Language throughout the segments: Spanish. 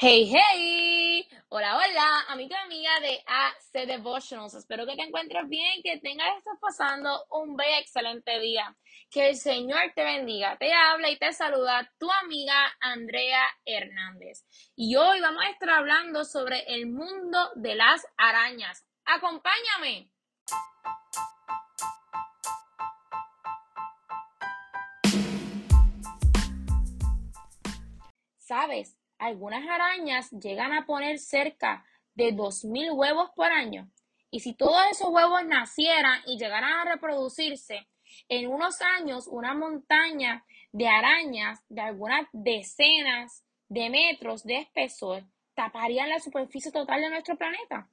Hey, hey, hola, hola, amiga amiga de AC Devotionals. Espero que te encuentres bien, que tengas estás pasando un bello, excelente día. Que el Señor te bendiga. Te habla y te saluda tu amiga Andrea Hernández. Y hoy vamos a estar hablando sobre el mundo de las arañas. Acompáñame. ¿Sabes? Algunas arañas llegan a poner cerca de 2.000 huevos por año. Y si todos esos huevos nacieran y llegaran a reproducirse, en unos años una montaña de arañas de algunas decenas de metros de espesor taparían la superficie total de nuestro planeta.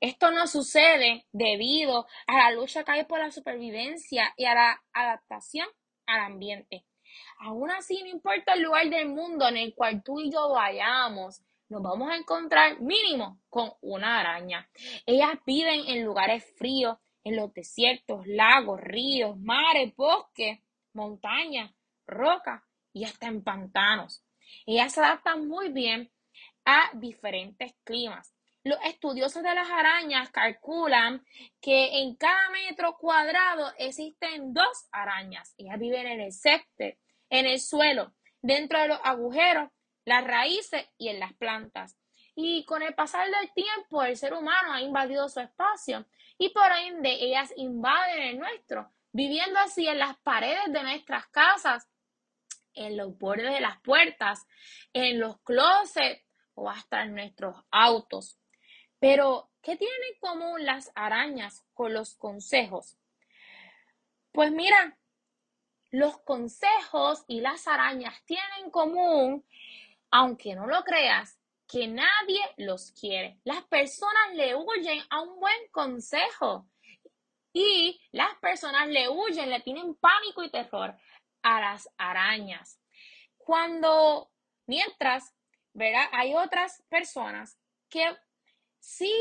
Esto no sucede debido a la lucha que hay por la supervivencia y a la adaptación al ambiente. Aún así, no importa el lugar del mundo en el cual tú y yo vayamos, nos vamos a encontrar mínimo con una araña. Ellas viven en lugares fríos, en los desiertos, lagos, ríos, mares, bosques, montañas, rocas y hasta en pantanos. Ellas se adaptan muy bien a diferentes climas. Los estudiosos de las arañas calculan que en cada metro cuadrado existen dos arañas. Ellas viven en el césped, en el suelo, dentro de los agujeros, las raíces y en las plantas. Y con el pasar del tiempo, el ser humano ha invadido su espacio y por ende ellas invaden el nuestro, viviendo así en las paredes de nuestras casas, en los bordes de las puertas, en los closets o hasta en nuestros autos. Pero, ¿qué tienen en común las arañas con los consejos? Pues mira, los consejos y las arañas tienen en común, aunque no lo creas, que nadie los quiere. Las personas le huyen a un buen consejo y las personas le huyen, le tienen pánico y terror a las arañas. Cuando, mientras, ¿verdad? Hay otras personas que sí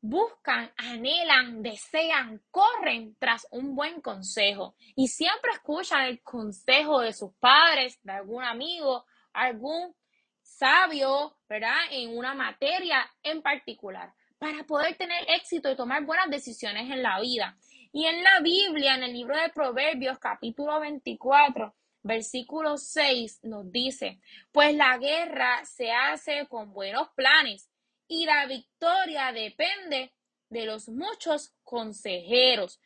buscan, anhelan, desean, corren tras un buen consejo y siempre escuchan el consejo de sus padres, de algún amigo, algún sabio, ¿verdad? En una materia en particular para poder tener éxito y tomar buenas decisiones en la vida. Y en la Biblia, en el libro de Proverbios, capítulo 24, versículo 6, nos dice, pues la guerra se hace con buenos planes y la victoria depende de los muchos consejeros.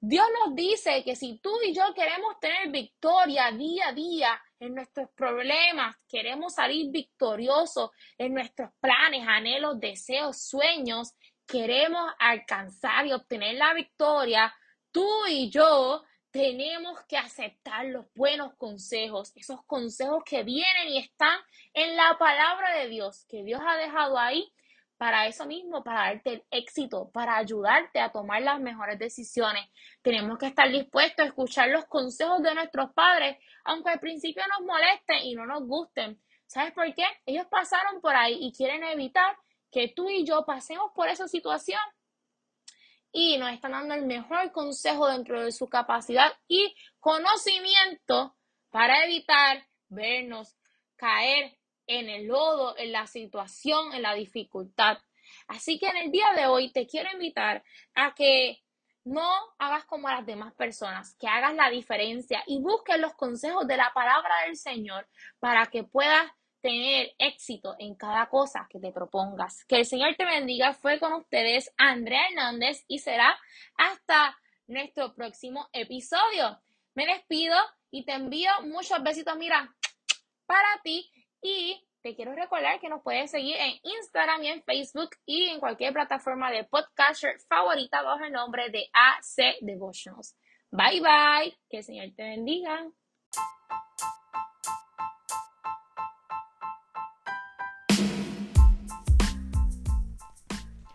Dios nos dice que si tú y yo queremos tener victoria día a día en nuestros problemas, queremos salir victoriosos en nuestros planes, anhelos, deseos, sueños, queremos alcanzar y obtener la victoria, tú y yo tenemos que aceptar los buenos consejos, esos consejos que vienen y están en la palabra de Dios, que Dios ha dejado ahí para eso mismo, para darte el éxito, para ayudarte a tomar las mejores decisiones. Tenemos que estar dispuestos a escuchar los consejos de nuestros padres, aunque al principio nos molesten y no nos gusten. ¿Sabes por qué? Ellos pasaron por ahí y quieren evitar que tú y yo pasemos por esa situación y nos están dando el mejor consejo dentro de su capacidad y conocimiento para evitar vernos caer en el lodo, en la situación, en la dificultad. Así que en el día de hoy te quiero invitar a que no hagas como a las demás personas, que hagas la diferencia y busques los consejos de la palabra del Señor para que puedas tener éxito en cada cosa que te propongas. Que el Señor te bendiga. Fue con ustedes Andrea Hernández y será hasta nuestro próximo episodio. Me despido y te envío muchos besitos, mira, para ti y te quiero recordar que nos puedes seguir en Instagram y en Facebook y en cualquier plataforma de podcast favorita bajo el nombre de AC Devotionals. Bye bye. Que el Señor te bendiga.